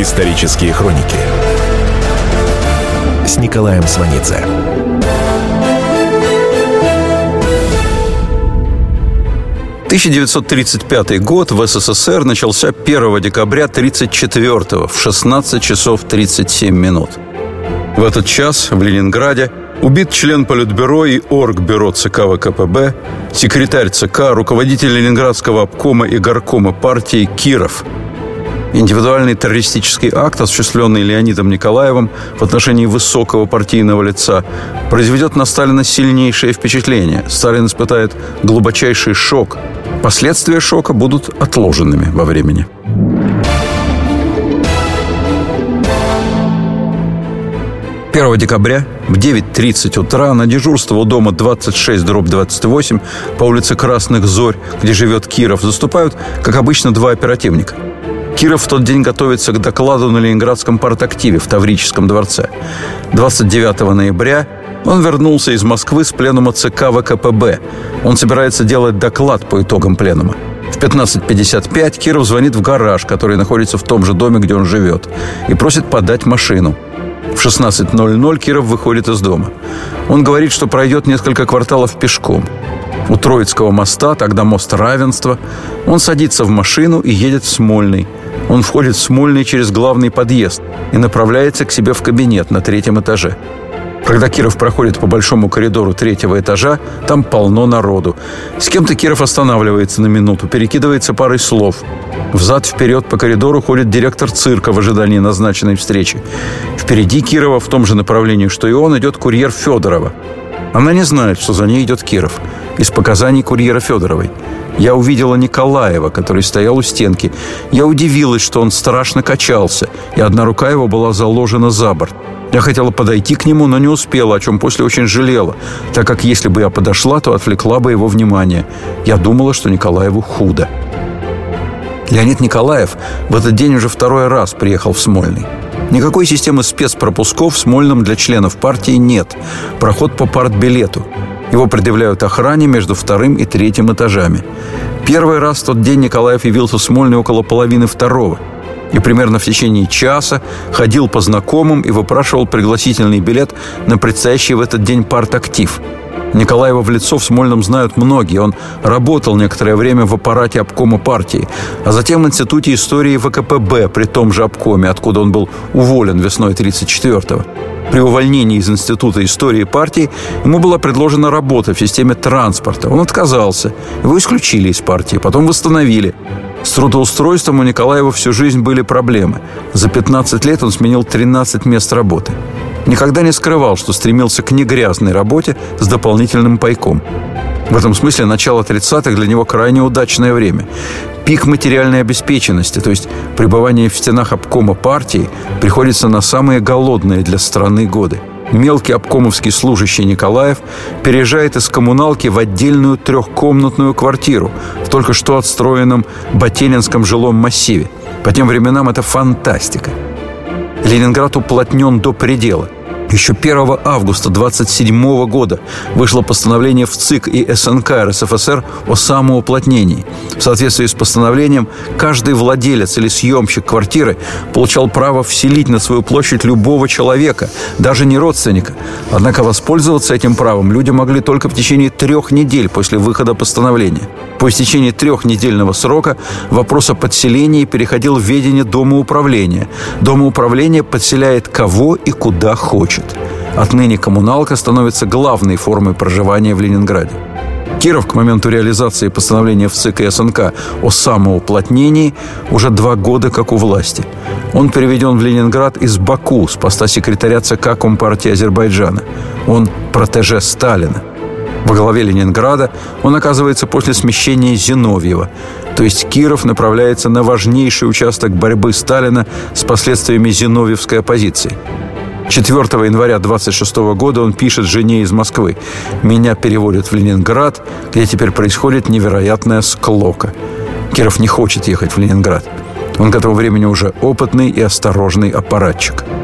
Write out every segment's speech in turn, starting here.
Исторические хроники с Николаем Сванидзе. «1935 год в СССР начался 1 декабря 1934 в 16 часов 37 минут. В этот час в Ленинграде убит член Политбюро и Оргбюро ЦК ВКПБ, секретарь ЦК, руководитель Ленинградского обкома и горкома партии Киров – Индивидуальный террористический акт, осуществленный Леонидом Николаевым в отношении высокого партийного лица, произведет на Сталина сильнейшее впечатление. Сталин испытает глубочайший шок. Последствия шока будут отложенными во времени. Первого декабря в 9.30 утра на дежурство у дома 26 дробь 28 по улице Красных Зорь, где живет Киров, заступают, как обычно, два оперативника – Киров в тот день готовится к докладу на Ленинградском партактиве в Таврическом дворце. 29 ноября он вернулся из Москвы с пленума ЦК ВКПБ. Он собирается делать доклад по итогам пленума. В 15.55 Киров звонит в гараж, который находится в том же доме, где он живет, и просит подать машину. В 16.00 Киров выходит из дома. Он говорит, что пройдет несколько кварталов пешком. У Троицкого моста, тогда мост равенства, он садится в машину и едет в Смольный – он входит в Смольный через главный подъезд и направляется к себе в кабинет на третьем этаже. Когда Киров проходит по большому коридору третьего этажа, там полно народу. С кем-то Киров останавливается на минуту, перекидывается парой слов. Взад-вперед по коридору ходит директор цирка в ожидании назначенной встречи. Впереди Кирова в том же направлении, что и он, идет курьер Федорова. Она не знает, что за ней идет Киров. Из показаний курьера Федоровой – я увидела Николаева, который стоял у стенки. Я удивилась, что он страшно качался, и одна рука его была заложена за борт. Я хотела подойти к нему, но не успела, о чем после очень жалела, так как если бы я подошла, то отвлекла бы его внимание. Я думала, что Николаеву худо. Леонид Николаев в этот день уже второй раз приехал в Смольный. Никакой системы спецпропусков в Смольном для членов партии нет. Проход по партбилету. Его предъявляют охране между вторым и третьим этажами. Первый раз в тот день Николаев явился в Смольный около половины второго. И примерно в течение часа ходил по знакомым и выпрашивал пригласительный билет на предстоящий в этот день партактив – Николаева в лицо в Смольном знают многие. Он работал некоторое время в аппарате обкома партии, а затем в Институте истории ВКПБ при том же обкоме, откуда он был уволен весной 1934-го. При увольнении из Института истории партии ему была предложена работа в системе транспорта. Он отказался. Его исключили из партии, потом восстановили. С трудоустройством у Николаева всю жизнь были проблемы. За 15 лет он сменил 13 мест работы. Никогда не скрывал, что стремился к негрязной работе с дополнительным пайком. В этом смысле начало 30-х для него крайне удачное время. Пик материальной обеспеченности, то есть пребывание в стенах обкома партии, приходится на самые голодные для страны годы. Мелкий обкомовский служащий Николаев переезжает из коммуналки в отдельную трехкомнатную квартиру в только что отстроенном Ботелинском жилом массиве. По тем временам это фантастика. Ленинград уплотнен до предела – еще 1 августа 27 года вышло постановление в ЦИК и СНК РСФСР о самоуплотнении. В соответствии с постановлением, каждый владелец или съемщик квартиры получал право вселить на свою площадь любого человека, даже не родственника. Однако воспользоваться этим правом люди могли только в течение трех недель после выхода постановления. По истечении трехнедельного срока вопрос о подселении переходил в ведение Дома управления. Дома управления подселяет кого и куда хочет. Отныне коммуналка становится главной формой проживания в Ленинграде. Киров к моменту реализации постановления в ЦК и СНК о самоуплотнении уже два года как у власти. Он переведен в Ленинград из Баку с поста секретаря ЦК Компартии Азербайджана. Он протеже Сталина. Во главе Ленинграда он оказывается после смещения Зиновьева, то есть Киров направляется на важнейший участок борьбы Сталина с последствиями зиновьевской оппозиции. 4 января 26 года он пишет жене из Москвы «Меня переводят в Ленинград, где теперь происходит невероятная склока». Киров не хочет ехать в Ленинград. Он к этому времени уже опытный и осторожный аппаратчик –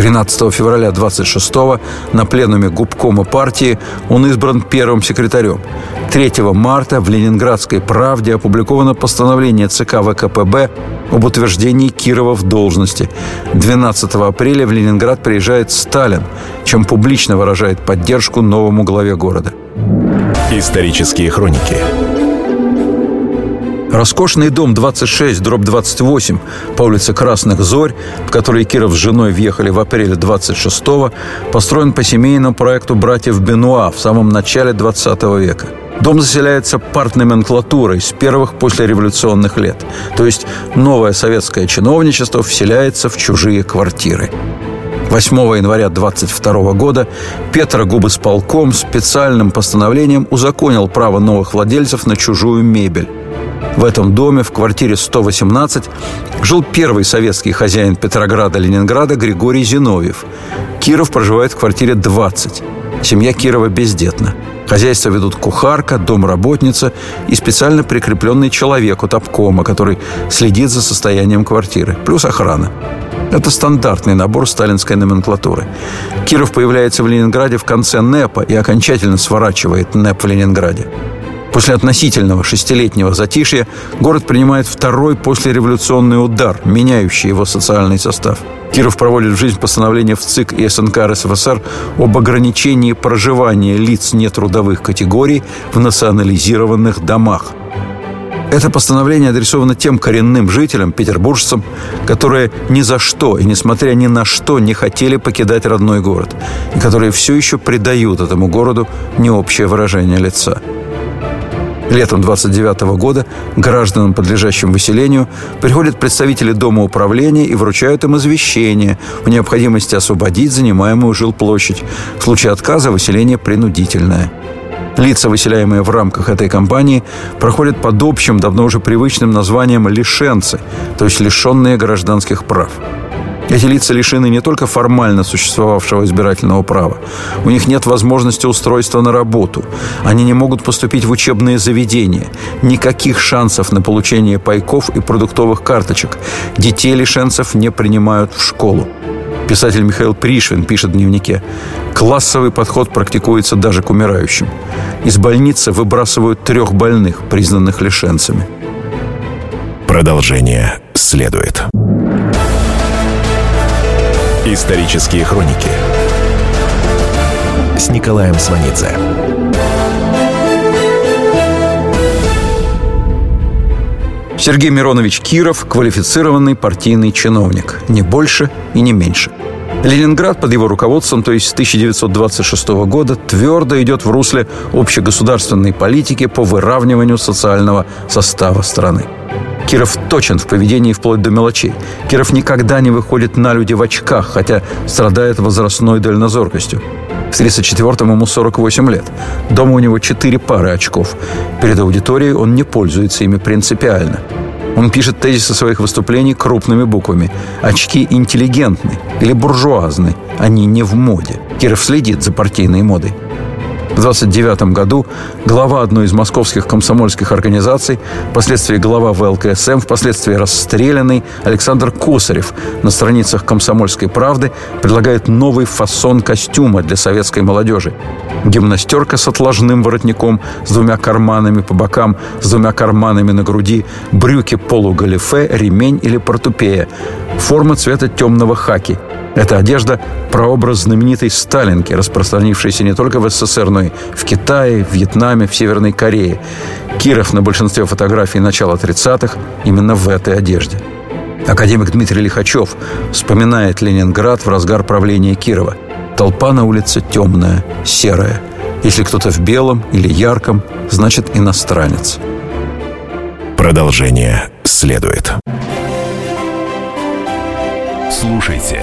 13 февраля 26 на пленуме губкома партии он избран первым секретарем. 3 марта в «Ленинградской правде» опубликовано постановление ЦК ВКПБ об утверждении Кирова в должности. 12 апреля в Ленинград приезжает Сталин, чем публично выражает поддержку новому главе города. Исторические хроники Роскошный дом 26, дробь 28 по улице Красных Зорь, в который Киров с женой въехали в апреле 26-го, построен по семейному проекту братьев Бенуа в самом начале 20 века. Дом заселяется партноменклатурой с первых послереволюционных лет. То есть новое советское чиновничество вселяется в чужие квартиры. 8 января 22 года Петра Губысполком специальным постановлением узаконил право новых владельцев на чужую мебель. В этом доме, в квартире 118, жил первый советский хозяин Петрограда-Ленинграда Григорий Зиновьев. Киров проживает в квартире 20. Семья Кирова бездетна. Хозяйство ведут кухарка, домработница и специально прикрепленный человек от обкома, который следит за состоянием квартиры, плюс охрана. Это стандартный набор сталинской номенклатуры. Киров появляется в Ленинграде в конце НЭПа и окончательно сворачивает НЭП в Ленинграде. После относительного шестилетнего затишья город принимает второй послереволюционный удар, меняющий его социальный состав. Киров проводит в жизнь постановление в ЦИК и СНК РСФСР об ограничении проживания лиц нетрудовых категорий в национализированных домах. Это постановление адресовано тем коренным жителям, петербуржцам, которые ни за что и несмотря ни на что не хотели покидать родной город, и которые все еще придают этому городу необщее выражение лица – Летом 29 года гражданам, подлежащим выселению, приходят представители Дома управления и вручают им извещение в необходимости освободить занимаемую жилплощадь. В случае отказа выселение принудительное. Лица, выселяемые в рамках этой кампании, проходят под общим, давно уже привычным названием «лишенцы», то есть лишенные гражданских прав. Эти лица лишены не только формально существовавшего избирательного права. У них нет возможности устройства на работу. Они не могут поступить в учебные заведения. Никаких шансов на получение пайков и продуктовых карточек. Детей лишенцев не принимают в школу. Писатель Михаил Пришвин пишет в дневнике «Классовый подход практикуется даже к умирающим. Из больницы выбрасывают трех больных, признанных лишенцами». Продолжение следует. Исторические хроники с Николаем Сванидзе. Сергей Миронович Киров – квалифицированный партийный чиновник. Не больше и не меньше. Ленинград под его руководством, то есть с 1926 года, твердо идет в русле общегосударственной политики по выравниванию социального состава страны. Киров точен в поведении вплоть до мелочей. Киров никогда не выходит на люди в очках, хотя страдает возрастной дальнозоркостью. В 34-м ему 48 лет. Дома у него 4 пары очков. Перед аудиторией он не пользуется ими принципиально. Он пишет тезисы своих выступлений крупными буквами. Очки интеллигентны или буржуазны. Они не в моде. Киров следит за партийной модой. В 29 году глава одной из московских комсомольских организаций, впоследствии глава ВЛКСМ, впоследствии расстрелянный Александр Косарев на страницах «Комсомольской правды» предлагает новый фасон костюма для советской молодежи. Гимнастерка с отложным воротником, с двумя карманами по бокам, с двумя карманами на груди, брюки полугалифе, ремень или портупея. Форма цвета темного хаки – эта одежда – прообраз знаменитой Сталинки, распространившейся не только в СССР, но и в Китае, Вьетнаме, в Северной Корее. Киров на большинстве фотографий начала 30-х именно в этой одежде. Академик Дмитрий Лихачев вспоминает Ленинград в разгар правления Кирова. Толпа на улице темная, серая. Если кто-то в белом или ярком, значит иностранец. Продолжение следует. Слушайте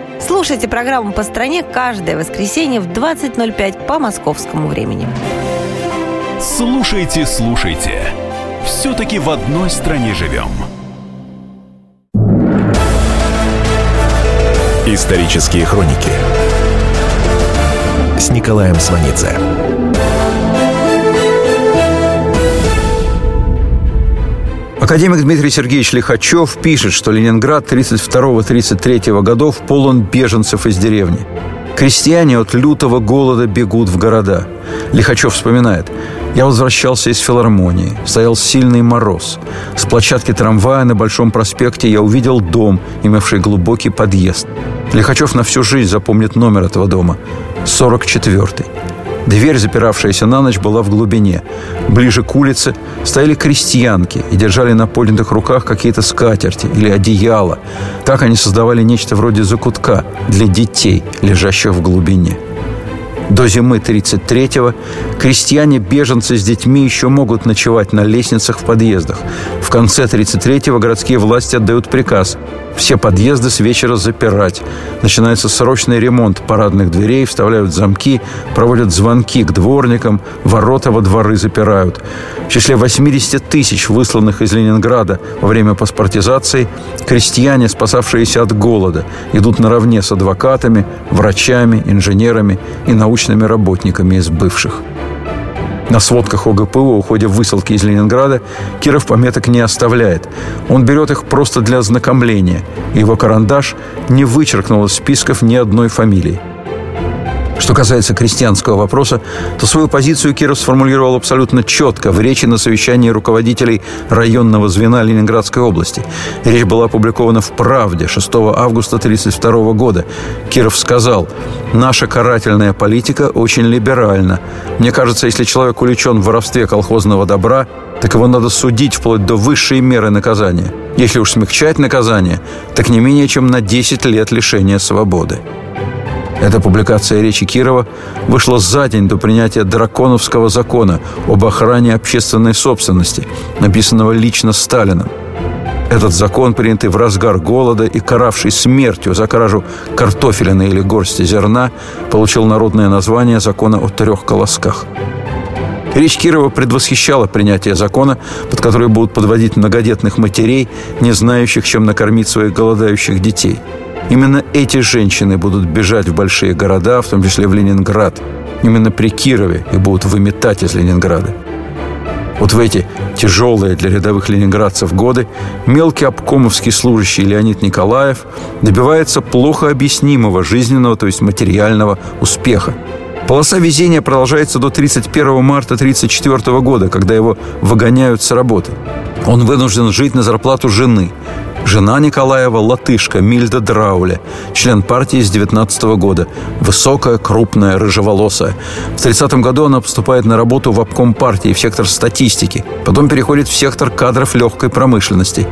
Слушайте программу «По стране» каждое воскресенье в 20.05 по московскому времени. Слушайте, слушайте. Все-таки в одной стране живем. Исторические хроники с Николаем Сванидзе. Академик Дмитрий Сергеевич Лихачев пишет, что Ленинград 32-33 годов полон беженцев из деревни. Крестьяне от лютого голода бегут в города. Лихачев вспоминает. Я возвращался из филармонии. Стоял сильный мороз. С площадки трамвая на Большом проспекте я увидел дом, имевший глубокий подъезд. Лихачев на всю жизнь запомнит номер этого дома. 44-й. Дверь, запиравшаяся на ночь, была в глубине. Ближе к улице стояли крестьянки и держали на поднятых руках какие-то скатерти или одеяла. Так они создавали нечто вроде закутка для детей, лежащих в глубине. До зимы 33-го крестьяне-беженцы с детьми еще могут ночевать на лестницах в подъездах. В конце 33-го городские власти отдают приказ все подъезды с вечера запирать. Начинается срочный ремонт парадных дверей, вставляют замки, проводят звонки к дворникам, ворота во дворы запирают. В числе 80 тысяч высланных из Ленинграда во время паспортизации крестьяне, спасавшиеся от голода, идут наравне с адвокатами, врачами, инженерами и научными работниками из бывших. На сводках ОГПУ о уходе высылки из Ленинграда Киров пометок не оставляет. Он берет их просто для ознакомления. Его карандаш не вычеркнул из списков ни одной фамилии. Что касается крестьянского вопроса, то свою позицию Киров сформулировал абсолютно четко в речи на совещании руководителей районного звена Ленинградской области. Речь была опубликована в «Правде» 6 августа 1932 года. Киров сказал, «Наша карательная политика очень либеральна. Мне кажется, если человек увлечен в воровстве колхозного добра, так его надо судить вплоть до высшей меры наказания. Если уж смягчать наказание, так не менее чем на 10 лет лишения свободы». Эта публикация речи Кирова вышла за день до принятия драконовского закона об охране общественной собственности, написанного лично Сталином. Этот закон, принятый в разгар голода и каравший смертью за кражу картофелина или горсти зерна, получил народное название закона о трех колосках. Речь Кирова предвосхищала принятие закона, под который будут подводить многодетных матерей, не знающих, чем накормить своих голодающих детей – Именно эти женщины будут бежать в большие города, в том числе в Ленинград. Именно при Кирове и будут выметать из Ленинграда. Вот в эти тяжелые для рядовых ленинградцев годы мелкий обкомовский служащий Леонид Николаев добивается плохо объяснимого жизненного, то есть материального успеха. Полоса везения продолжается до 31 марта 1934 года, когда его выгоняют с работы. Он вынужден жить на зарплату жены. Жена Николаева – латышка Мильда Драуля, член партии с 19 года. Высокая, крупная, рыжеволосая. В 30 году она поступает на работу в обком партии в сектор статистики. Потом переходит в сектор кадров легкой промышленности.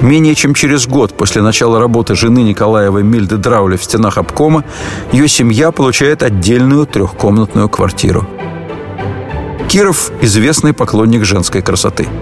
Менее чем через год после начала работы жены Николаева Мильды Драуля в стенах обкома ее семья получает отдельную трехкомнатную квартиру. Киров – известный поклонник женской красоты –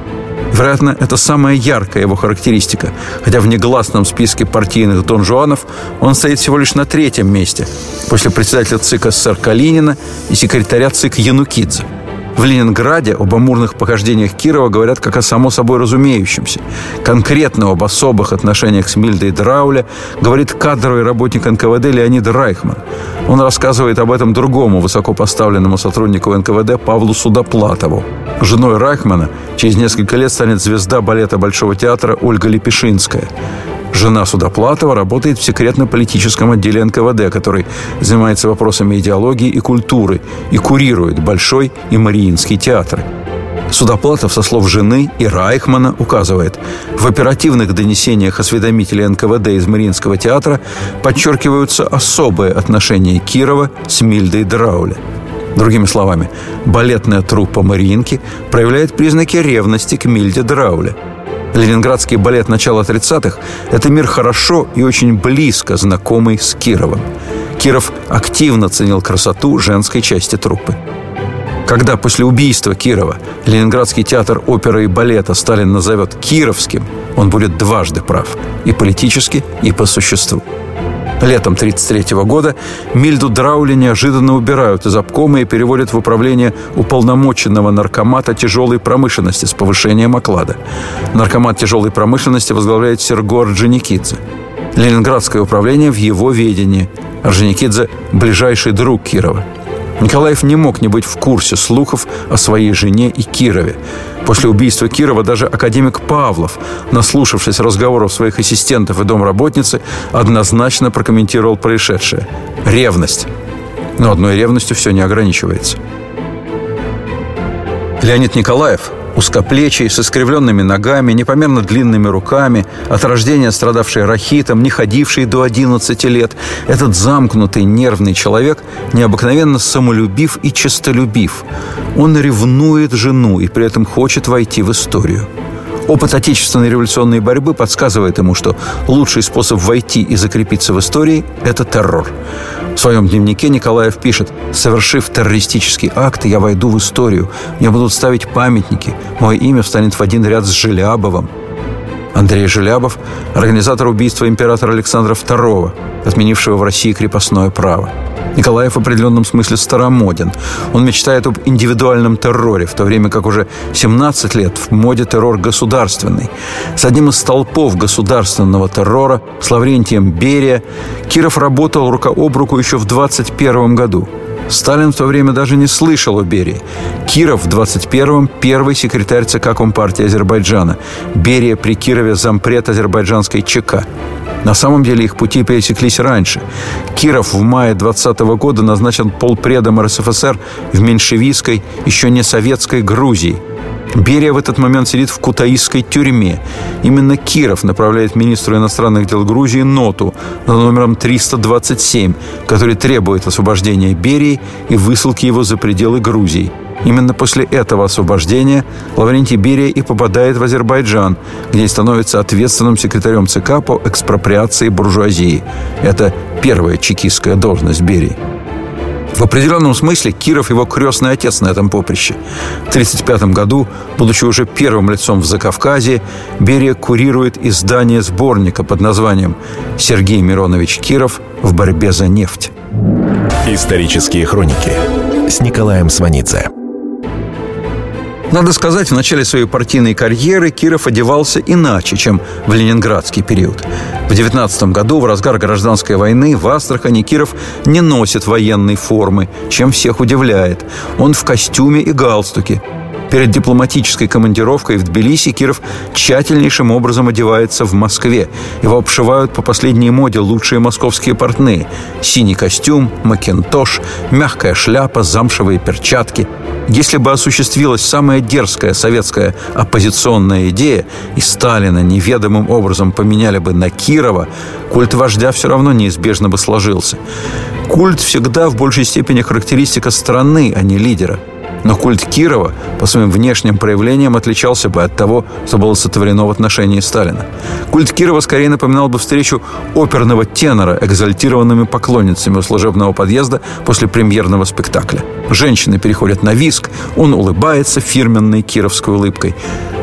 Вероятно, это самая яркая его характеристика, хотя в негласном списке партийных донжуанов он стоит всего лишь на третьем месте, после председателя ЦИК СССР Калинина и секретаря ЦИК Янукидзе – в Ленинграде об амурных похождениях Кирова говорят как о само собой разумеющемся. Конкретно об особых отношениях с Мильдой Драуля говорит кадровый работник НКВД Леонид Райхман. Он рассказывает об этом другому высокопоставленному сотруднику НКВД Павлу Судоплатову. Женой Райхмана через несколько лет станет звезда балета Большого театра Ольга Лепешинская. Жена Судоплатова работает в секретно-политическом отделе НКВД, который занимается вопросами идеологии и культуры и курирует Большой и Мариинский театры. Судоплатов, со слов жены и Райхмана, указывает, в оперативных донесениях осведомителей НКВД из Мариинского театра подчеркиваются особые отношения Кирова с Мильдой Драуля. Другими словами, балетная труппа Мариинки проявляет признаки ревности к Мильде Драуле – Ленинградский балет начала 30-х – это мир хорошо и очень близко знакомый с Кировым. Киров активно ценил красоту женской части труппы. Когда после убийства Кирова Ленинградский театр оперы и балета Сталин назовет Кировским, он будет дважды прав – и политически, и по существу. Летом 1933 года Мильду Драули неожиданно убирают из обкома и переводят в управление уполномоченного наркомата тяжелой промышленности с повышением оклада. Наркомат тяжелой промышленности возглавляет Серго Орджоникидзе. Ленинградское управление в его ведении. Орджоникидзе – ближайший друг Кирова – Николаев не мог не быть в курсе слухов о своей жене и Кирове. После убийства Кирова даже академик Павлов, наслушавшись разговоров своих ассистентов и домработницы, однозначно прокомментировал происшедшее. Ревность. Но одной ревностью все не ограничивается. Леонид Николаев узкоплечий, с искривленными ногами, непомерно длинными руками, от рождения страдавший рахитом, не ходивший до 11 лет. Этот замкнутый нервный человек необыкновенно самолюбив и честолюбив. Он ревнует жену и при этом хочет войти в историю. Опыт отечественной революционной борьбы подсказывает ему, что лучший способ войти и закрепиться в истории – это террор. В своем дневнике Николаев пишет «Совершив террористический акт, я войду в историю. Мне будут ставить памятники. Мое имя встанет в один ряд с Желябовым». Андрей Желябов – организатор убийства императора Александра II, отменившего в России крепостное право. Николаев в определенном смысле старомоден. Он мечтает об индивидуальном терроре, в то время как уже 17 лет в моде террор государственный. С одним из столпов государственного террора, с Лаврентием Берия, Киров работал рука об руку еще в 21 году. Сталин в то время даже не слышал о Берии. Киров в 21-м – первый секретарь ЦК Компартии Азербайджана. Берия при Кирове – зампред азербайджанской ЧК. На самом деле их пути пересеклись раньше. Киров в мае 20 года назначен полпредом РСФСР в меньшевистской, еще не советской Грузии. Берия в этот момент сидит в кутаисской тюрьме. Именно Киров направляет министру иностранных дел Грузии ноту за номером 327, который требует освобождения Берии и высылки его за пределы Грузии – Именно после этого освобождения Лаврентий Берия и попадает в Азербайджан, где становится ответственным секретарем ЦК по экспроприации буржуазии. Это первая чекистская должность Берии. В определенном смысле Киров его крестный отец на этом поприще. В 1935 году, будучи уже первым лицом в Закавказье, Берия курирует издание сборника под названием «Сергей Миронович Киров в борьбе за нефть». Исторические хроники с Николаем Сванидзе. Надо сказать, в начале своей партийной карьеры Киров одевался иначе, чем в ленинградский период. В 19 году, в разгар гражданской войны, в Астрахани Киров не носит военной формы, чем всех удивляет. Он в костюме и галстуке. Перед дипломатической командировкой в Тбилиси Киров тщательнейшим образом одевается в Москве. Его обшивают по последней моде лучшие московские портные. Синий костюм, макинтош, мягкая шляпа, замшевые перчатки. Если бы осуществилась самая дерзкая советская оппозиционная идея, и Сталина неведомым образом поменяли бы на Кирова, культ вождя все равно неизбежно бы сложился. Культ всегда в большей степени характеристика страны, а не лидера – но культ Кирова по своим внешним проявлениям отличался бы от того, что было сотворено в отношении Сталина. Культ Кирова скорее напоминал бы встречу оперного тенора экзальтированными поклонницами у служебного подъезда после премьерного спектакля. Женщины переходят на виск, он улыбается фирменной кировской улыбкой.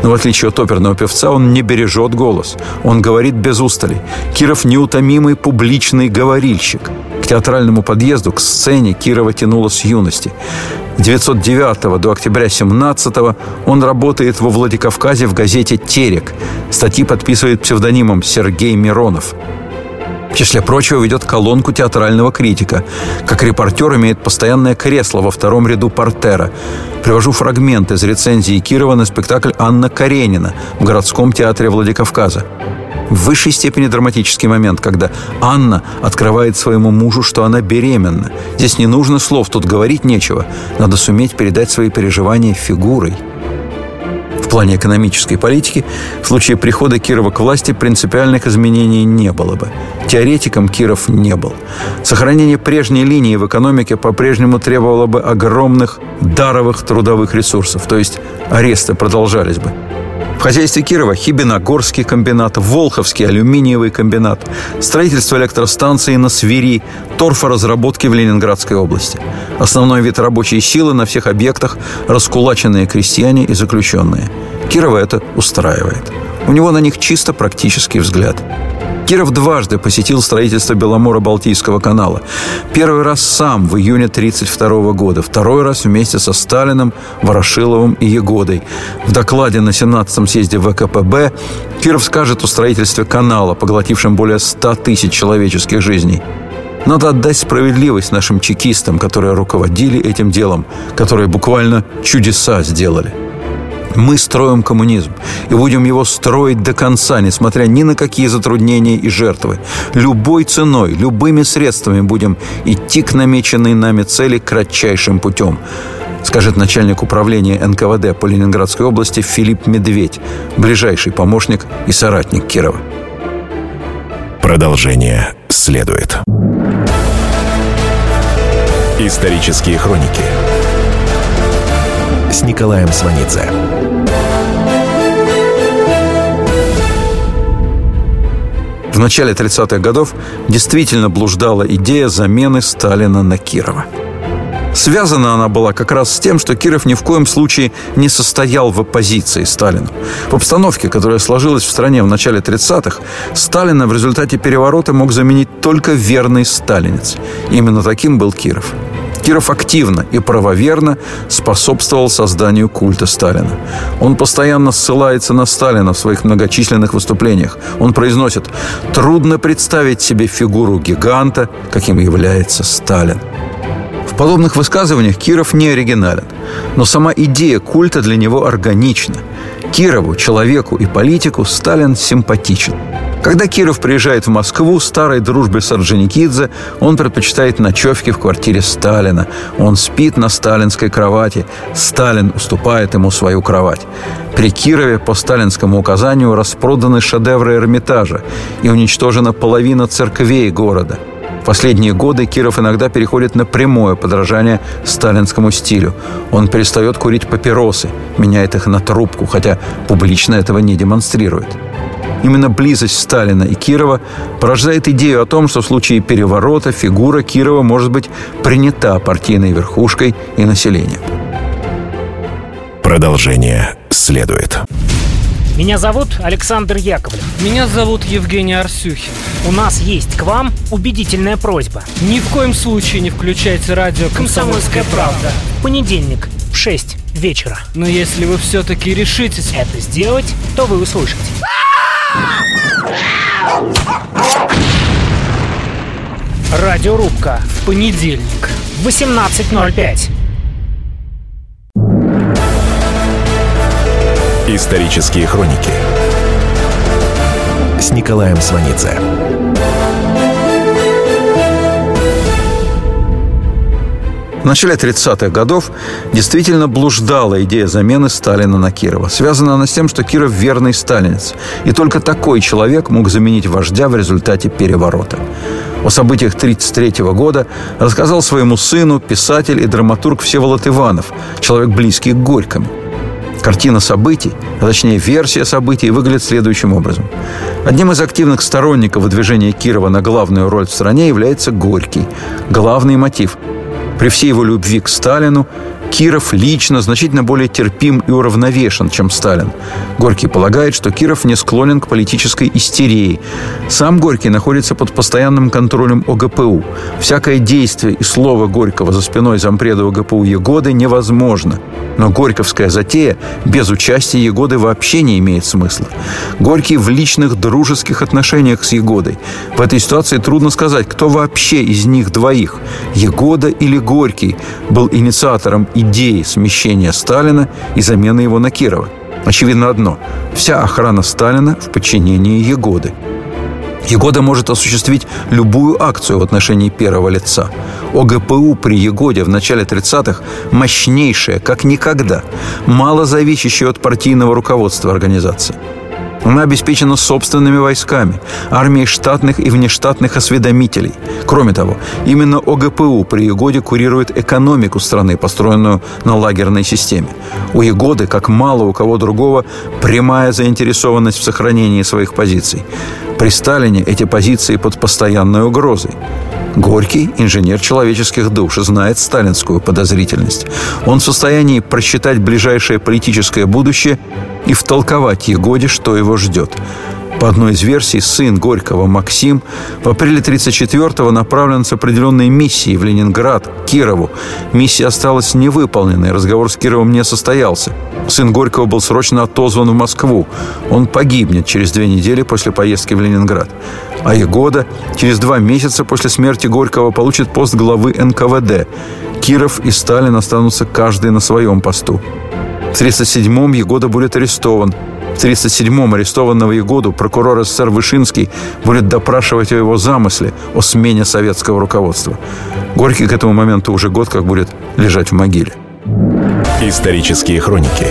Но в отличие от оперного певца, он не бережет голос. Он говорит без устали. Киров неутомимый публичный говорильщик. Театральному подъезду, к сцене Кирова тянуло с юности. 909 до октября 17 он работает во Владикавказе в газете «Терек». Статьи подписывает псевдонимом Сергей Миронов. В числе прочего ведет колонку театрального критика. Как репортер имеет постоянное кресло во втором ряду портера. Привожу фрагмент из рецензии Кирова на спектакль «Анна Каренина» в городском театре Владикавказа в высшей степени драматический момент, когда Анна открывает своему мужу, что она беременна. Здесь не нужно слов, тут говорить нечего. Надо суметь передать свои переживания фигурой. В плане экономической политики в случае прихода Кирова к власти принципиальных изменений не было бы. Теоретиком Киров не был. Сохранение прежней линии в экономике по-прежнему требовало бы огромных даровых трудовых ресурсов, то есть аресты продолжались бы. В хозяйстве Кирова Хибиногорский комбинат, Волховский алюминиевый комбинат, строительство электростанции на Свири, торфоразработки в Ленинградской области. Основной вид рабочей силы на всех объектах – раскулаченные крестьяне и заключенные. Кирова это устраивает. У него на них чисто практический взгляд. Киров дважды посетил строительство Беломора-Балтийского канала. Первый раз сам в июне 1932 года, второй раз вместе со Сталиным, Ворошиловым и Егодой. В докладе на 17-м съезде ВКПБ Киров скажет о строительстве канала, поглотившем более 100 тысяч человеческих жизней. Надо отдать справедливость нашим чекистам, которые руководили этим делом, которые буквально чудеса сделали. Мы строим коммунизм и будем его строить до конца, несмотря ни на какие затруднения и жертвы. Любой ценой, любыми средствами будем идти к намеченной нами цели кратчайшим путем скажет начальник управления НКВД по Ленинградской области Филипп Медведь, ближайший помощник и соратник Кирова. Продолжение следует. Исторические хроники с Николаем Сванидзе. В начале 30-х годов действительно блуждала идея замены Сталина на Кирова. Связана она была как раз с тем, что Киров ни в коем случае не состоял в оппозиции Сталину. В обстановке, которая сложилась в стране в начале 30-х, Сталина в результате переворота мог заменить только верный сталинец. Именно таким был Киров. Киров активно и правоверно способствовал созданию культа Сталина. Он постоянно ссылается на Сталина в своих многочисленных выступлениях. Он произносит «Трудно представить себе фигуру гиганта, каким является Сталин». В подобных высказываниях Киров не оригинален, но сама идея культа для него органична. Кирову, человеку и политику Сталин симпатичен. Когда Киров приезжает в Москву, старой дружбе Орджоникидзе, он предпочитает ночевки в квартире Сталина. Он спит на сталинской кровати. Сталин уступает ему свою кровать. При Кирове по сталинскому указанию распроданы шедевры Эрмитажа и уничтожена половина церквей города – в последние годы Киров иногда переходит на прямое подражание сталинскому стилю. Он перестает курить папиросы, меняет их на трубку, хотя публично этого не демонстрирует. Именно близость Сталина и Кирова порождает идею о том, что в случае переворота фигура Кирова может быть принята партийной верхушкой и населением. Продолжение следует. Меня зовут Александр Яковлев. Меня зовут Евгений Арсюхин. У нас есть к вам убедительная просьба. Ни в коем случае не включайте радио «Комсомольская правда». В понедельник в 6 вечера. Но если вы все-таки решитесь это сделать, то вы услышите. Радиорубка понедельник в 18.05. Исторические хроники с Николаем Сванидзе. В начале 30-х годов действительно блуждала идея замены Сталина на Кирова. Связана она с тем, что Киров верный сталинец. И только такой человек мог заменить вождя в результате переворота. О событиях 1933 года рассказал своему сыну писатель и драматург Всеволод Иванов, человек близкий к Горькому. Картина событий, а точнее версия событий, выглядит следующим образом. Одним из активных сторонников выдвижения Кирова на главную роль в стране является Горький. Главный мотив. При всей его любви к Сталину Киров лично значительно более терпим и уравновешен, чем Сталин. Горький полагает, что Киров не склонен к политической истерии. Сам Горький находится под постоянным контролем ОГПУ. Всякое действие и слово Горького за спиной зампреда ОГПУ Егоды невозможно. Но Горьковская затея без участия Егоды вообще не имеет смысла. Горький в личных дружеских отношениях с Егодой. В этой ситуации трудно сказать, кто вообще из них двоих, Егода или Горький, был инициатором идеи смещения Сталина и замены его на Кирова. Очевидно одно – вся охрана Сталина в подчинении Егоды. Егода может осуществить любую акцию в отношении первого лица. ОГПУ при Егоде в начале 30-х мощнейшая, как никогда, мало зависящая от партийного руководства организации – она обеспечена собственными войсками, армией штатных и внештатных осведомителей. Кроме того, именно ОГПУ при Егоде курирует экономику страны, построенную на лагерной системе. У Егоды, как мало у кого другого, прямая заинтересованность в сохранении своих позиций. При Сталине эти позиции под постоянной угрозой. Горький, инженер человеческих душ, знает сталинскую подозрительность. Он в состоянии просчитать ближайшее политическое будущее и втолковать Егоде, что его ждет. По одной из версий, сын Горького Максим в апреле 1934-го направлен с определенной миссией в Ленинград, Кирову. Миссия осталась невыполненной, разговор с Кировым не состоялся. Сын Горького был срочно отозван в Москву. Он погибнет через две недели после поездки в Ленинград. А Егода через два месяца после смерти Горького получит пост главы НКВД. Киров и Сталин останутся каждый на своем посту. В 1937-м Егода будет арестован. В 1937-м арестованного Егоду прокурор СССР Вышинский будет допрашивать о его замысле о смене советского руководства. Горький к этому моменту уже год как будет лежать в могиле. Исторические хроники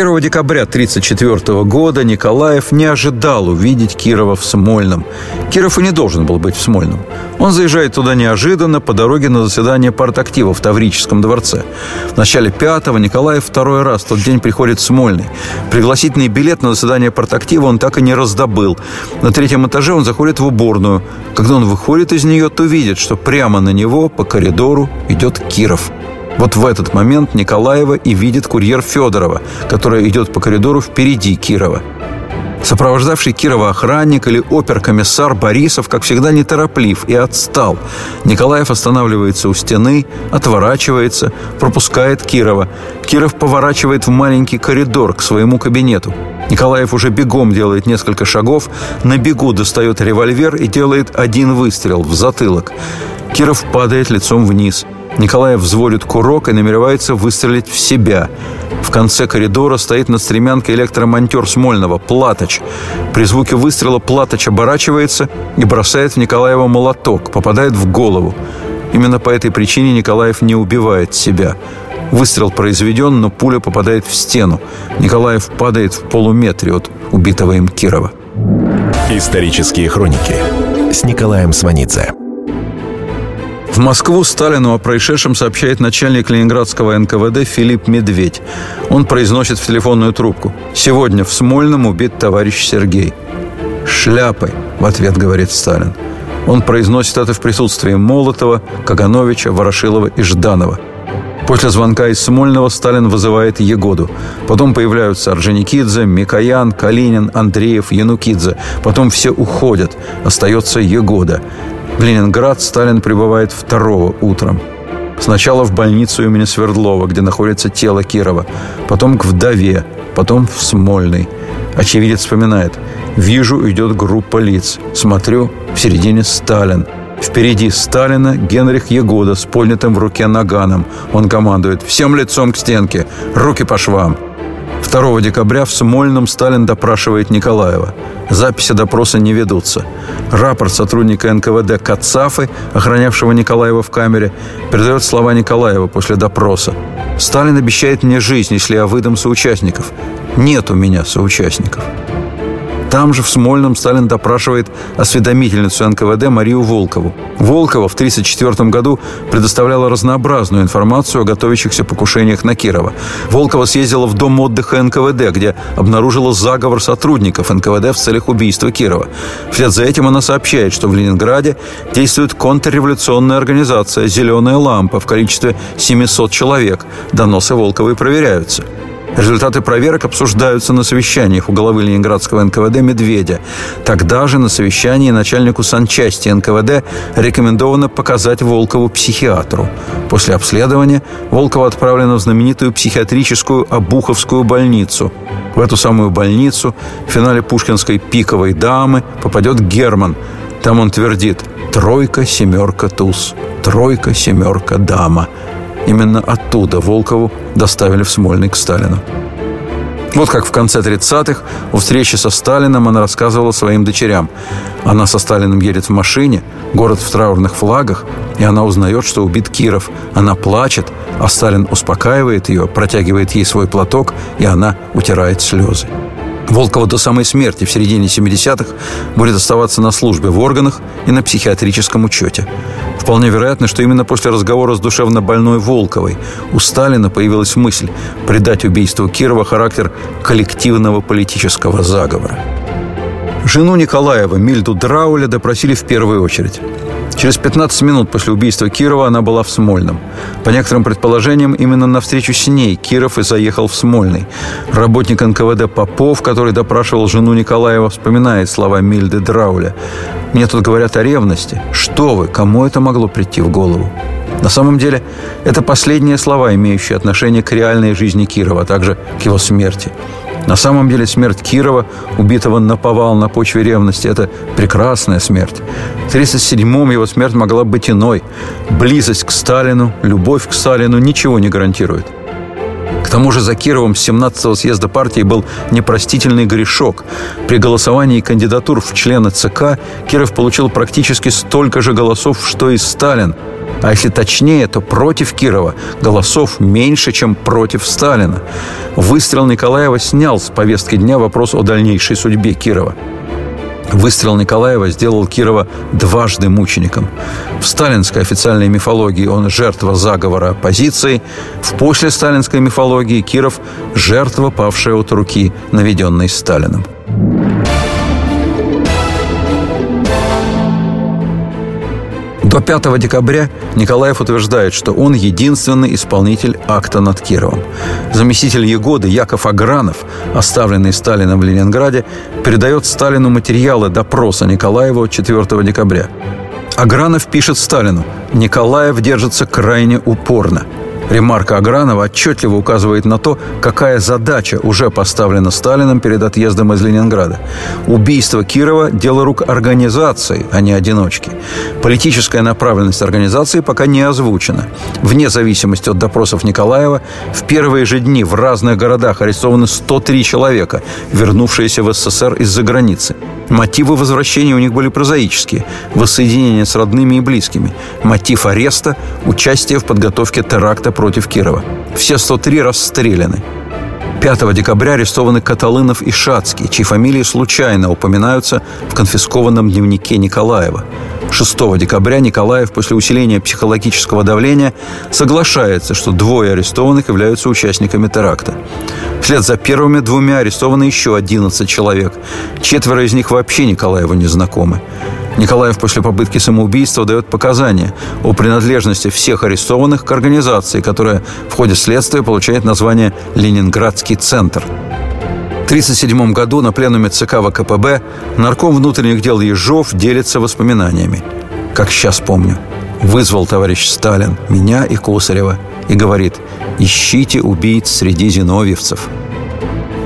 1 декабря 1934 года Николаев не ожидал увидеть Кирова в Смольном. Киров и не должен был быть в Смольном. Он заезжает туда неожиданно по дороге на заседание партактива в Таврическом дворце. В начале пятого Николаев второй раз в тот день приходит в Смольный. Пригласительный билет на заседание партактива он так и не раздобыл. На третьем этаже он заходит в уборную. Когда он выходит из нее, то видит, что прямо на него по коридору идет Киров. Вот в этот момент Николаева и видит курьер Федорова, который идет по коридору впереди Кирова. Сопровождавший Кирова охранник или оперкомиссар Борисов, как всегда, нетороплив и отстал. Николаев останавливается у стены, отворачивается, пропускает Кирова. Киров поворачивает в маленький коридор к своему кабинету. Николаев уже бегом делает несколько шагов, на бегу достает револьвер и делает один выстрел в затылок. Киров падает лицом вниз – Николаев взводит курок и намеревается выстрелить в себя. В конце коридора стоит на стремянке электромонтер Смольного, Платоч. При звуке выстрела Платоч оборачивается и бросает в Николаева молоток, попадает в голову. Именно по этой причине Николаев не убивает себя. Выстрел произведен, но пуля попадает в стену. Николаев падает в полуметре от убитого им Кирова. Исторические хроники с Николаем Сванидзе. В Москву Сталину о происшедшем сообщает начальник ленинградского НКВД Филипп Медведь. Он произносит в телефонную трубку. «Сегодня в Смольном убит товарищ Сергей». «Шляпой», — в ответ говорит Сталин. Он произносит это в присутствии Молотова, Кагановича, Ворошилова и Жданова. После звонка из Смольного Сталин вызывает Егоду. Потом появляются Орджоникидзе, Микоян, Калинин, Андреев, Янукидзе. Потом все уходят. Остается Егода. В Ленинград Сталин прибывает второго утром. Сначала в больницу имени Свердлова, где находится тело Кирова, потом к вдове, потом в Смольный. Очевидец вспоминает. «Вижу, идет группа лиц. Смотрю, в середине Сталин. Впереди Сталина Генрих Егода с поднятым в руке наганом. Он командует «Всем лицом к стенке! Руки по швам!» 2 декабря в Смольном Сталин допрашивает Николаева. Записи допроса не ведутся. Рапорт сотрудника НКВД Кацафы, охранявшего Николаева в камере, передает слова Николаева после допроса. «Сталин обещает мне жизнь, если я выдам соучастников. Нет у меня соучастников». Там же, в Смольном, Сталин допрашивает осведомительницу НКВД Марию Волкову. Волкова в 1934 году предоставляла разнообразную информацию о готовящихся покушениях на Кирова. Волкова съездила в дом отдыха НКВД, где обнаружила заговор сотрудников НКВД в целях убийства Кирова. Вслед за этим она сообщает, что в Ленинграде действует контрреволюционная организация «Зеленая лампа» в количестве 700 человек. Доносы Волковой проверяются. Результаты проверок обсуждаются на совещаниях у главы Ленинградского НКВД Медведя. Тогда же на совещании начальнику санчасти НКВД рекомендовано показать Волкову психиатру. После обследования Волкова отправлена в знаменитую психиатрическую Обуховскую больницу. В эту самую больницу в финале пушкинской «Пиковой дамы» попадет Герман. Там он твердит «Тройка, семерка, туз, тройка, семерка, дама». Именно оттуда Волкову доставили в Смольный к Сталину. Вот как в конце 30-х у встречи со Сталином она рассказывала своим дочерям. Она со Сталиным едет в машине, город в траурных флагах, и она узнает, что убит Киров. Она плачет, а Сталин успокаивает ее, протягивает ей свой платок, и она утирает слезы. Волкова до самой смерти в середине 70-х будет оставаться на службе в органах и на психиатрическом учете. Вполне вероятно, что именно после разговора с душевно больной Волковой у Сталина появилась мысль придать убийству Кирова характер коллективного политического заговора. Жену Николаева, Мильду Драуля, допросили в первую очередь. Через 15 минут после убийства Кирова она была в Смольном. По некоторым предположениям, именно на встречу с ней Киров и заехал в Смольный. Работник НКВД Попов, который допрашивал жену Николаева, вспоминает слова Мильды Драуля. «Мне тут говорят о ревности. Что вы, кому это могло прийти в голову?» На самом деле, это последние слова, имеющие отношение к реальной жизни Кирова, а также к его смерти. На самом деле смерть Кирова, убитого на повал на почве ревности, это прекрасная смерть. В 1937-м его смерть могла быть иной. Близость к Сталину, любовь к Сталину ничего не гарантирует. К тому же за Кировым с 17-го съезда партии был непростительный грешок. При голосовании кандидатур в члены ЦК Киров получил практически столько же голосов, что и Сталин – а если точнее, то против Кирова голосов меньше, чем против Сталина. Выстрел Николаева снял с повестки дня вопрос о дальнейшей судьбе Кирова. Выстрел Николаева сделал Кирова дважды мучеником. В сталинской официальной мифологии он жертва заговора оппозиции, в послесталинской мифологии Киров – жертва, павшая от руки, наведенной Сталином. До 5 декабря Николаев утверждает, что он единственный исполнитель акта над Кировом. Заместитель Егоды Яков Агранов, оставленный Сталином в Ленинграде, передает Сталину материалы допроса Николаева 4 декабря. Агранов пишет Сталину «Николаев держится крайне упорно. Ремарка Агранова отчетливо указывает на то, какая задача уже поставлена Сталином перед отъездом из Ленинграда. Убийство Кирова – дело рук организации, а не одиночки. Политическая направленность организации пока не озвучена. Вне зависимости от допросов Николаева, в первые же дни в разных городах арестованы 103 человека, вернувшиеся в СССР из-за границы. Мотивы возвращения у них были прозаические – воссоединение с родными и близкими. Мотив ареста – участие в подготовке теракта против Кирова. Все 103 расстреляны. 5 декабря арестованы Каталынов и Шацкий, чьи фамилии случайно упоминаются в конфискованном дневнике Николаева. 6 декабря Николаев после усиления психологического давления соглашается, что двое арестованных являются участниками теракта. Вслед за первыми двумя арестованы еще 11 человек. Четверо из них вообще Николаеву не знакомы. Николаев после попытки самоубийства дает показания о принадлежности всех арестованных к организации, которая в ходе следствия получает название «Ленинградский центр». В 1937 году на пленуме ЦК ВКПБ нарком внутренних дел Ежов делится воспоминаниями. Как сейчас помню. Вызвал товарищ Сталин меня и Косарева и говорит «Ищите убийц среди зиновьевцев».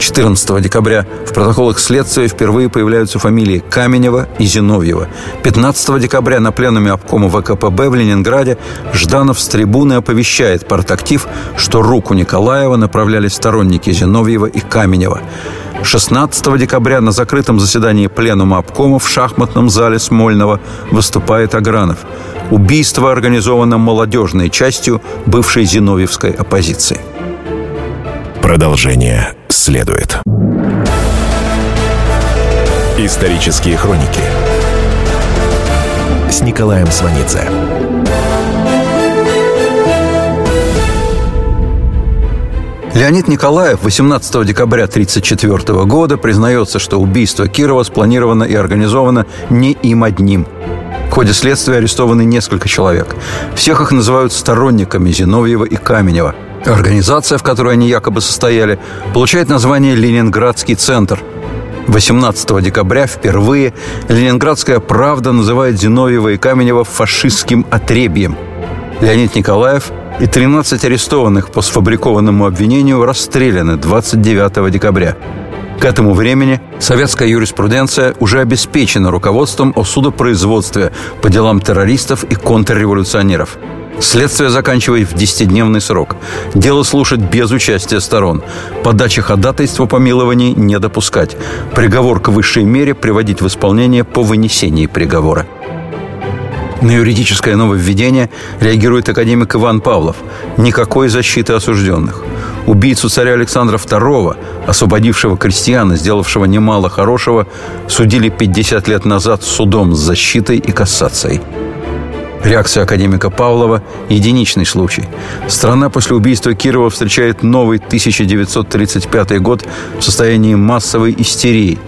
14 декабря в протоколах следствия впервые появляются фамилии Каменева и Зиновьева. 15 декабря на пленуме обкома ВКПБ в Ленинграде Жданов с трибуны оповещает партактив, что руку Николаева направляли сторонники Зиновьева и Каменева. 16 декабря на закрытом заседании Пленума обкома в шахматном зале Смольного выступает Агранов. Убийство организовано молодежной частью бывшей зиновьевской оппозиции. Продолжение следует. Исторические хроники с Николаем Сванидзе. Леонид Николаев 18 декабря 1934 года признается, что убийство Кирова спланировано и организовано не им одним. В ходе следствия арестованы несколько человек. Всех их называют сторонниками Зиновьева и Каменева – Организация, в которой они якобы состояли, получает название «Ленинградский центр». 18 декабря впервые «Ленинградская правда» называет Зиновьева и Каменева фашистским отребьем. Леонид Николаев и 13 арестованных по сфабрикованному обвинению расстреляны 29 декабря. К этому времени советская юриспруденция уже обеспечена руководством о судопроизводстве по делам террористов и контрреволюционеров – Следствие заканчивает в 10-дневный срок. Дело слушать без участия сторон. Подачи ходатайства помилований не допускать. Приговор к высшей мере приводить в исполнение по вынесении приговора. На юридическое нововведение реагирует академик Иван Павлов. Никакой защиты осужденных. Убийцу царя Александра II, освободившего крестьян и сделавшего немало хорошего, судили 50 лет назад судом с защитой и кассацией. Реакция академика Павлова – единичный случай. Страна после убийства Кирова встречает новый 1935 год в состоянии массовой истерии.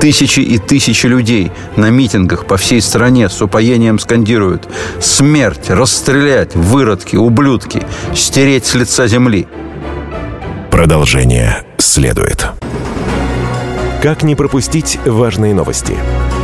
Тысячи и тысячи людей на митингах по всей стране с упоением скандируют «Смерть! Расстрелять! Выродки! Ублюдки! Стереть с лица земли!» Продолжение следует. Как не пропустить важные новости?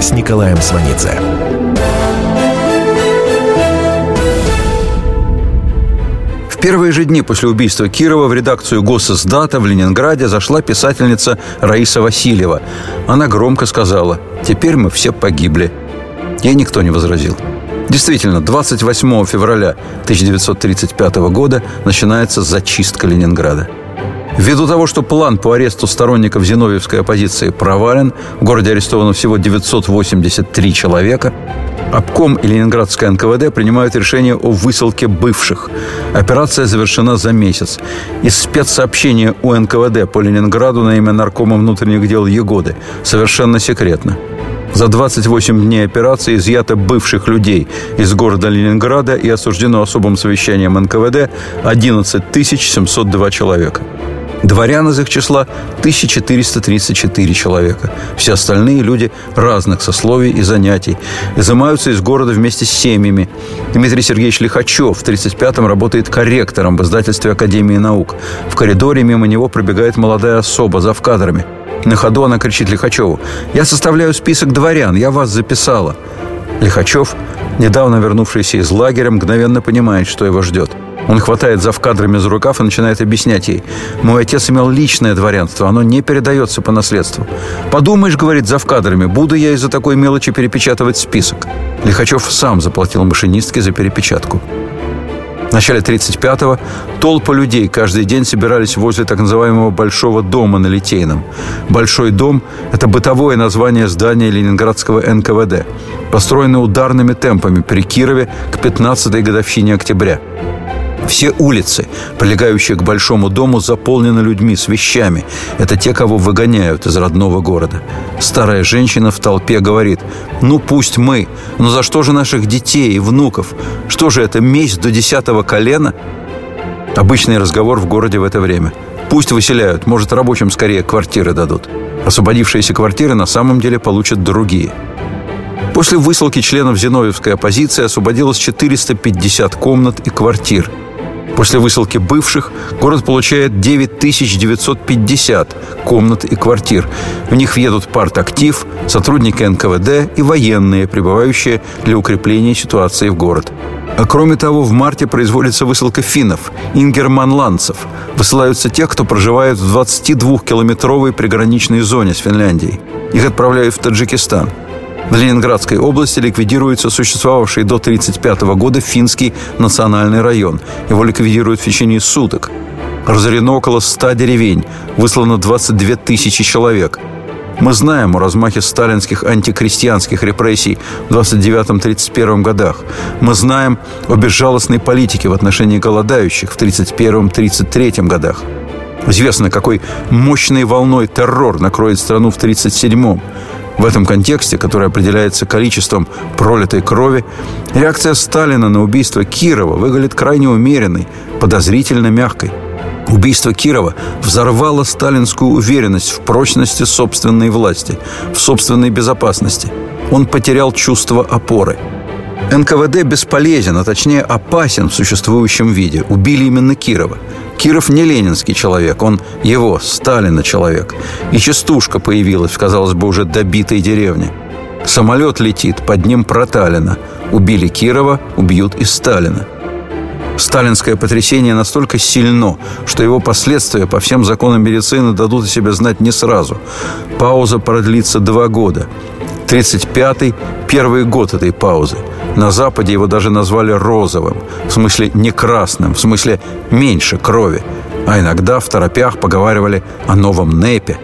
с Николаем Сванидзе. Первые же дни после убийства Кирова в редакцию Госиздата в Ленинграде зашла писательница Раиса Васильева. Она громко сказала «Теперь мы все погибли». Ей никто не возразил. Действительно, 28 февраля 1935 года начинается зачистка Ленинграда. Ввиду того, что план по аресту сторонников зиновьевской оппозиции провален, в городе арестовано всего 983 человека, Обком и Ленинградское НКВД принимают решение о высылке бывших. Операция завершена за месяц. Из спецсообщения у НКВД по Ленинграду на имя наркома внутренних дел Егоды. Совершенно секретно. За 28 дней операции изъято бывших людей из города Ленинграда и осуждено особым совещанием НКВД 11 702 человека. Дворян из их числа 1434 человека. Все остальные люди разных сословий и занятий. Изымаются из города вместе с семьями. Дмитрий Сергеевич Лихачев в 35-м работает корректором в издательстве Академии наук. В коридоре мимо него пробегает молодая особа за кадрами. На ходу она кричит Лихачеву. «Я составляю список дворян, я вас записала». Лихачев, недавно вернувшийся из лагеря, мгновенно понимает, что его ждет – он хватает за кадрами за рукав и начинает объяснять ей. «Мой отец имел личное дворянство, оно не передается по наследству. Подумаешь, — говорит за кадрами, — буду я из-за такой мелочи перепечатывать список». Лихачев сам заплатил машинистке за перепечатку. В начале 35-го толпы людей каждый день собирались возле так называемого Большого дома на Литейном. Большой дом – это бытовое название здания Ленинградского НКВД, построенное ударными темпами при Кирове к 15-й годовщине октября. Все улицы, прилегающие к большому дому, заполнены людьми с вещами. Это те, кого выгоняют из родного города. Старая женщина в толпе говорит, ну пусть мы, но за что же наших детей и внуков? Что же это, месть до десятого колена? Обычный разговор в городе в это время. Пусть выселяют, может, рабочим скорее квартиры дадут. Освободившиеся квартиры на самом деле получат другие. После высылки членов Зиновьевской оппозиции освободилось 450 комнат и квартир – После высылки бывших город получает 9950 комнат и квартир. В них въедут партактив, сотрудники НКВД и военные, прибывающие для укрепления ситуации в город. А кроме того, в марте производится высылка финнов, ингерманландцев. Высылаются те, кто проживает в 22-километровой приграничной зоне с Финляндией. Их отправляют в Таджикистан – в Ленинградской области ликвидируется существовавший до 1935 года финский национальный район. Его ликвидируют в течение суток. Разорено около 100 деревень, выслано 22 тысячи человек. Мы знаем о размахе сталинских антикрестьянских репрессий в 29-31 годах. Мы знаем о безжалостной политике в отношении голодающих в 31-33 годах. Известно, какой мощной волной террор накроет страну в 1937-м. В этом контексте, который определяется количеством пролитой крови, реакция Сталина на убийство Кирова выглядит крайне умеренной, подозрительно мягкой. Убийство Кирова взорвало сталинскую уверенность в прочности собственной власти, в собственной безопасности. Он потерял чувство опоры – НКВД бесполезен, а точнее опасен в существующем виде. Убили именно Кирова. Киров не ленинский человек, он его, Сталина человек. И частушка появилась в, казалось бы, уже добитой деревне. Самолет летит, под ним Проталина. Убили Кирова, убьют и Сталина. Сталинское потрясение настолько сильно, что его последствия по всем законам медицины дадут о себе знать не сразу. Пауза продлится два года. 35-й – первый год этой паузы. На Западе его даже назвали розовым, в смысле не красным, в смысле меньше крови. А иногда в торопях поговаривали о новом НЭПе.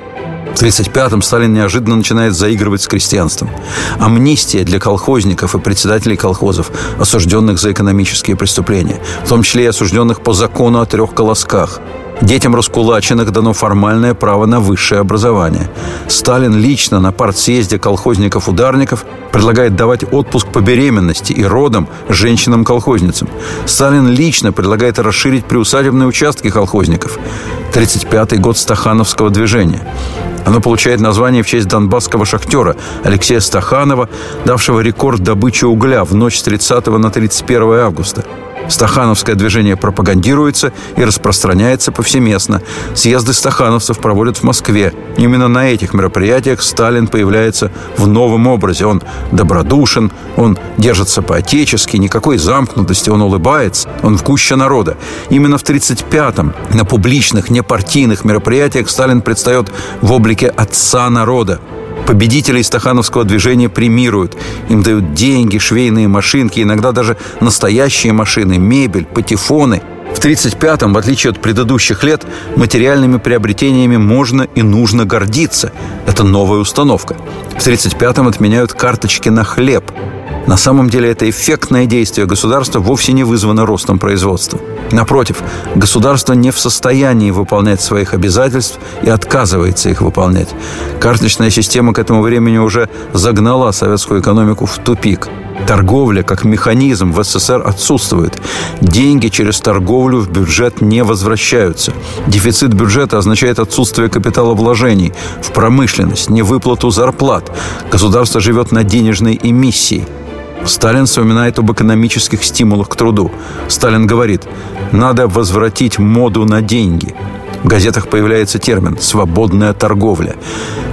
В 1935-м Сталин неожиданно начинает заигрывать с крестьянством. Амнистия для колхозников и председателей колхозов, осужденных за экономические преступления, в том числе и осужденных по закону о трех колосках – Детям раскулаченных дано формальное право на высшее образование. Сталин лично на партсъезде колхозников-ударников предлагает давать отпуск по беременности и родам женщинам-колхозницам. Сталин лично предлагает расширить приусадебные участки колхозников. 35-й год Стахановского движения. Оно получает название в честь донбасского шахтера Алексея Стаханова, давшего рекорд добычи угля в ночь с 30 на 31 августа – Стахановское движение пропагандируется и распространяется повсеместно. Съезды стахановцев проводят в Москве. Именно на этих мероприятиях Сталин появляется в новом образе. Он добродушен, он держится по-отечески, никакой замкнутости, он улыбается, он в гуще народа. Именно в 1935-м на публичных, непартийных мероприятиях Сталин предстает в облике отца народа. Победителей стахановского движения премируют. Им дают деньги, швейные машинки, иногда даже настоящие машины, мебель, патефоны. В 1935-м, в отличие от предыдущих лет, материальными приобретениями можно и нужно гордиться. Это новая установка. В 1935-м отменяют карточки на хлеб – на самом деле это эффектное действие государства вовсе не вызвано ростом производства. Напротив, государство не в состоянии выполнять своих обязательств и отказывается их выполнять. Карточная система к этому времени уже загнала советскую экономику в тупик. Торговля как механизм в СССР отсутствует. Деньги через торговлю в бюджет не возвращаются. Дефицит бюджета означает отсутствие капиталовложений в промышленность, невыплату зарплат. Государство живет на денежной эмиссии – Сталин вспоминает об экономических стимулах к труду. Сталин говорит, надо возвратить моду на деньги. В газетах появляется термин «свободная торговля».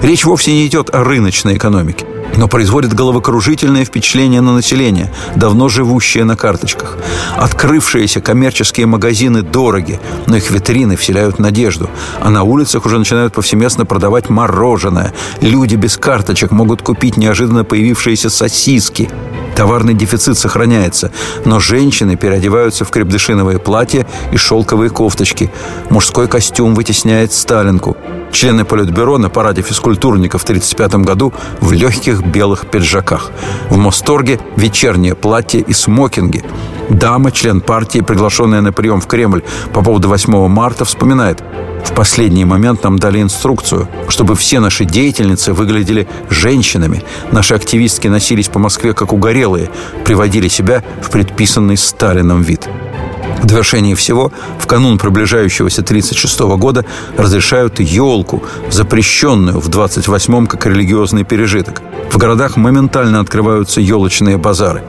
Речь вовсе не идет о рыночной экономике но производит головокружительное впечатление на население, давно живущее на карточках. Открывшиеся коммерческие магазины дороги, но их витрины вселяют надежду. А на улицах уже начинают повсеместно продавать мороженое. Люди без карточек могут купить неожиданно появившиеся сосиски. Товарный дефицит сохраняется, но женщины переодеваются в крепдышиновые платья и шелковые кофточки. Мужской костюм вытесняет сталинку. Члены Политбюро на параде физкультурников в 1935 году в легких белых пиджаках. В Мосторге вечернее платье и смокинги. Дама, член партии, приглашенная на прием в Кремль по поводу 8 марта, вспоминает – в последний момент нам дали инструкцию, чтобы все наши деятельницы выглядели женщинами. Наши активистки носились по Москве как угорелые, приводили себя в предписанный Сталином вид. В довершении всего, в канун приближающегося 1936 года разрешают елку, запрещенную в 28-м как религиозный пережиток. В городах моментально открываются елочные базары.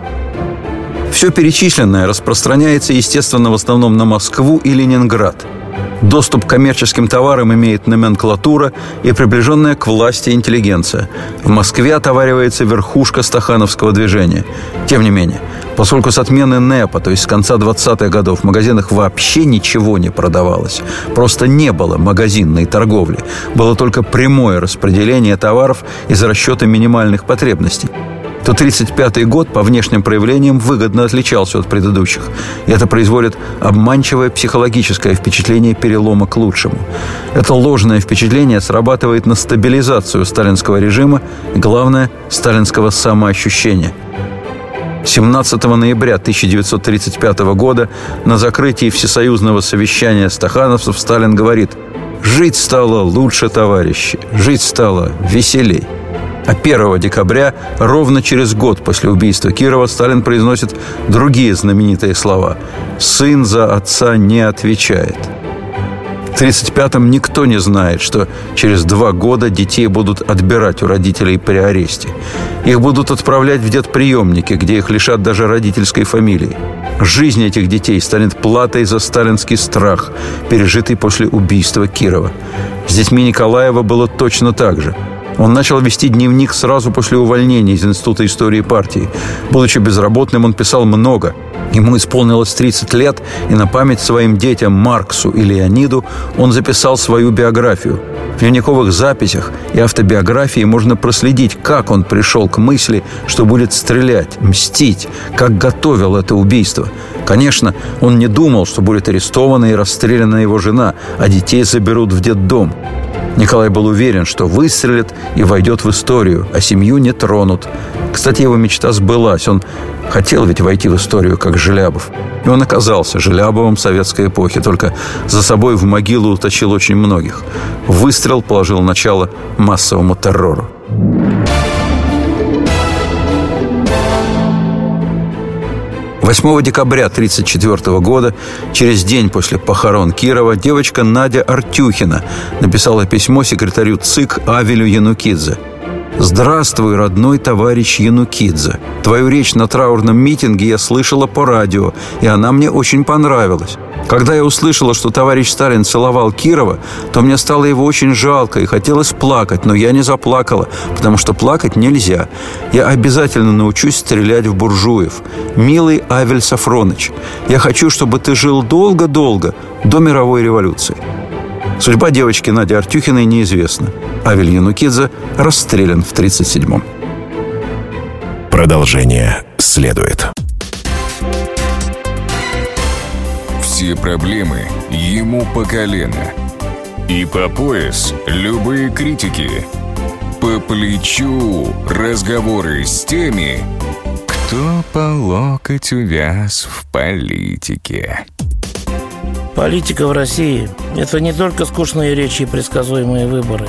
Все перечисленное распространяется, естественно, в основном на Москву и Ленинград – Доступ к коммерческим товарам имеет номенклатура и приближенная к власти интеллигенция. В Москве отоваривается верхушка стахановского движения. Тем не менее, поскольку с отмены НЭПа, то есть с конца 20-х годов, в магазинах вообще ничего не продавалось, просто не было магазинной торговли, было только прямое распределение товаров из расчета минимальных потребностей то 1935 год по внешним проявлениям выгодно отличался от предыдущих. И это производит обманчивое психологическое впечатление перелома к лучшему. Это ложное впечатление срабатывает на стабилизацию сталинского режима главное, сталинского самоощущения – 17 ноября 1935 года на закрытии Всесоюзного совещания стахановцев Сталин говорит «Жить стало лучше, товарищи, жить стало веселей». А 1 декабря, ровно через год после убийства Кирова, Сталин произносит другие знаменитые слова «Сын за отца не отвечает». В 1935-м никто не знает, что через два года детей будут отбирать у родителей при аресте. Их будут отправлять в детприемники, где их лишат даже родительской фамилии. Жизнь этих детей станет платой за сталинский страх, пережитый после убийства Кирова. С детьми Николаева было точно так же – он начал вести дневник сразу после увольнения из Института истории партии. Будучи безработным, он писал много. Ему исполнилось 30 лет, и на память своим детям Марксу и Леониду он записал свою биографию. В дневниковых записях и автобиографии можно проследить, как он пришел к мысли, что будет стрелять, мстить, как готовил это убийство. Конечно, он не думал, что будет арестована и расстреляна его жена, а детей заберут в детдом. Николай был уверен, что выстрелит и войдет в историю, а семью не тронут. Кстати, его мечта сбылась. Он хотел ведь войти в историю как Желябов. И он оказался Желябовым советской эпохи, только за собой в могилу уточил очень многих. Выстрел положил начало массовому террору. 8 декабря 1934 года, через день после похорон Кирова, девочка Надя Артюхина написала письмо секретарю ЦИК Авелю Янукидзе – «Здравствуй, родной товарищ Янукидзе. Твою речь на траурном митинге я слышала по радио, и она мне очень понравилась. Когда я услышала, что товарищ Сталин целовал Кирова, то мне стало его очень жалко и хотелось плакать, но я не заплакала, потому что плакать нельзя. Я обязательно научусь стрелять в буржуев. Милый Авель Сафроныч, я хочу, чтобы ты жил долго-долго, до мировой революции. Судьба девочки Нади Артюхиной неизвестна. Авель Янукидзе расстрелян в 1937-м. Продолжение следует. Все проблемы ему по колено. И по пояс любые критики. По плечу разговоры с теми, кто по локоть увяз в политике. Политика в России – это не только скучные речи и предсказуемые выборы.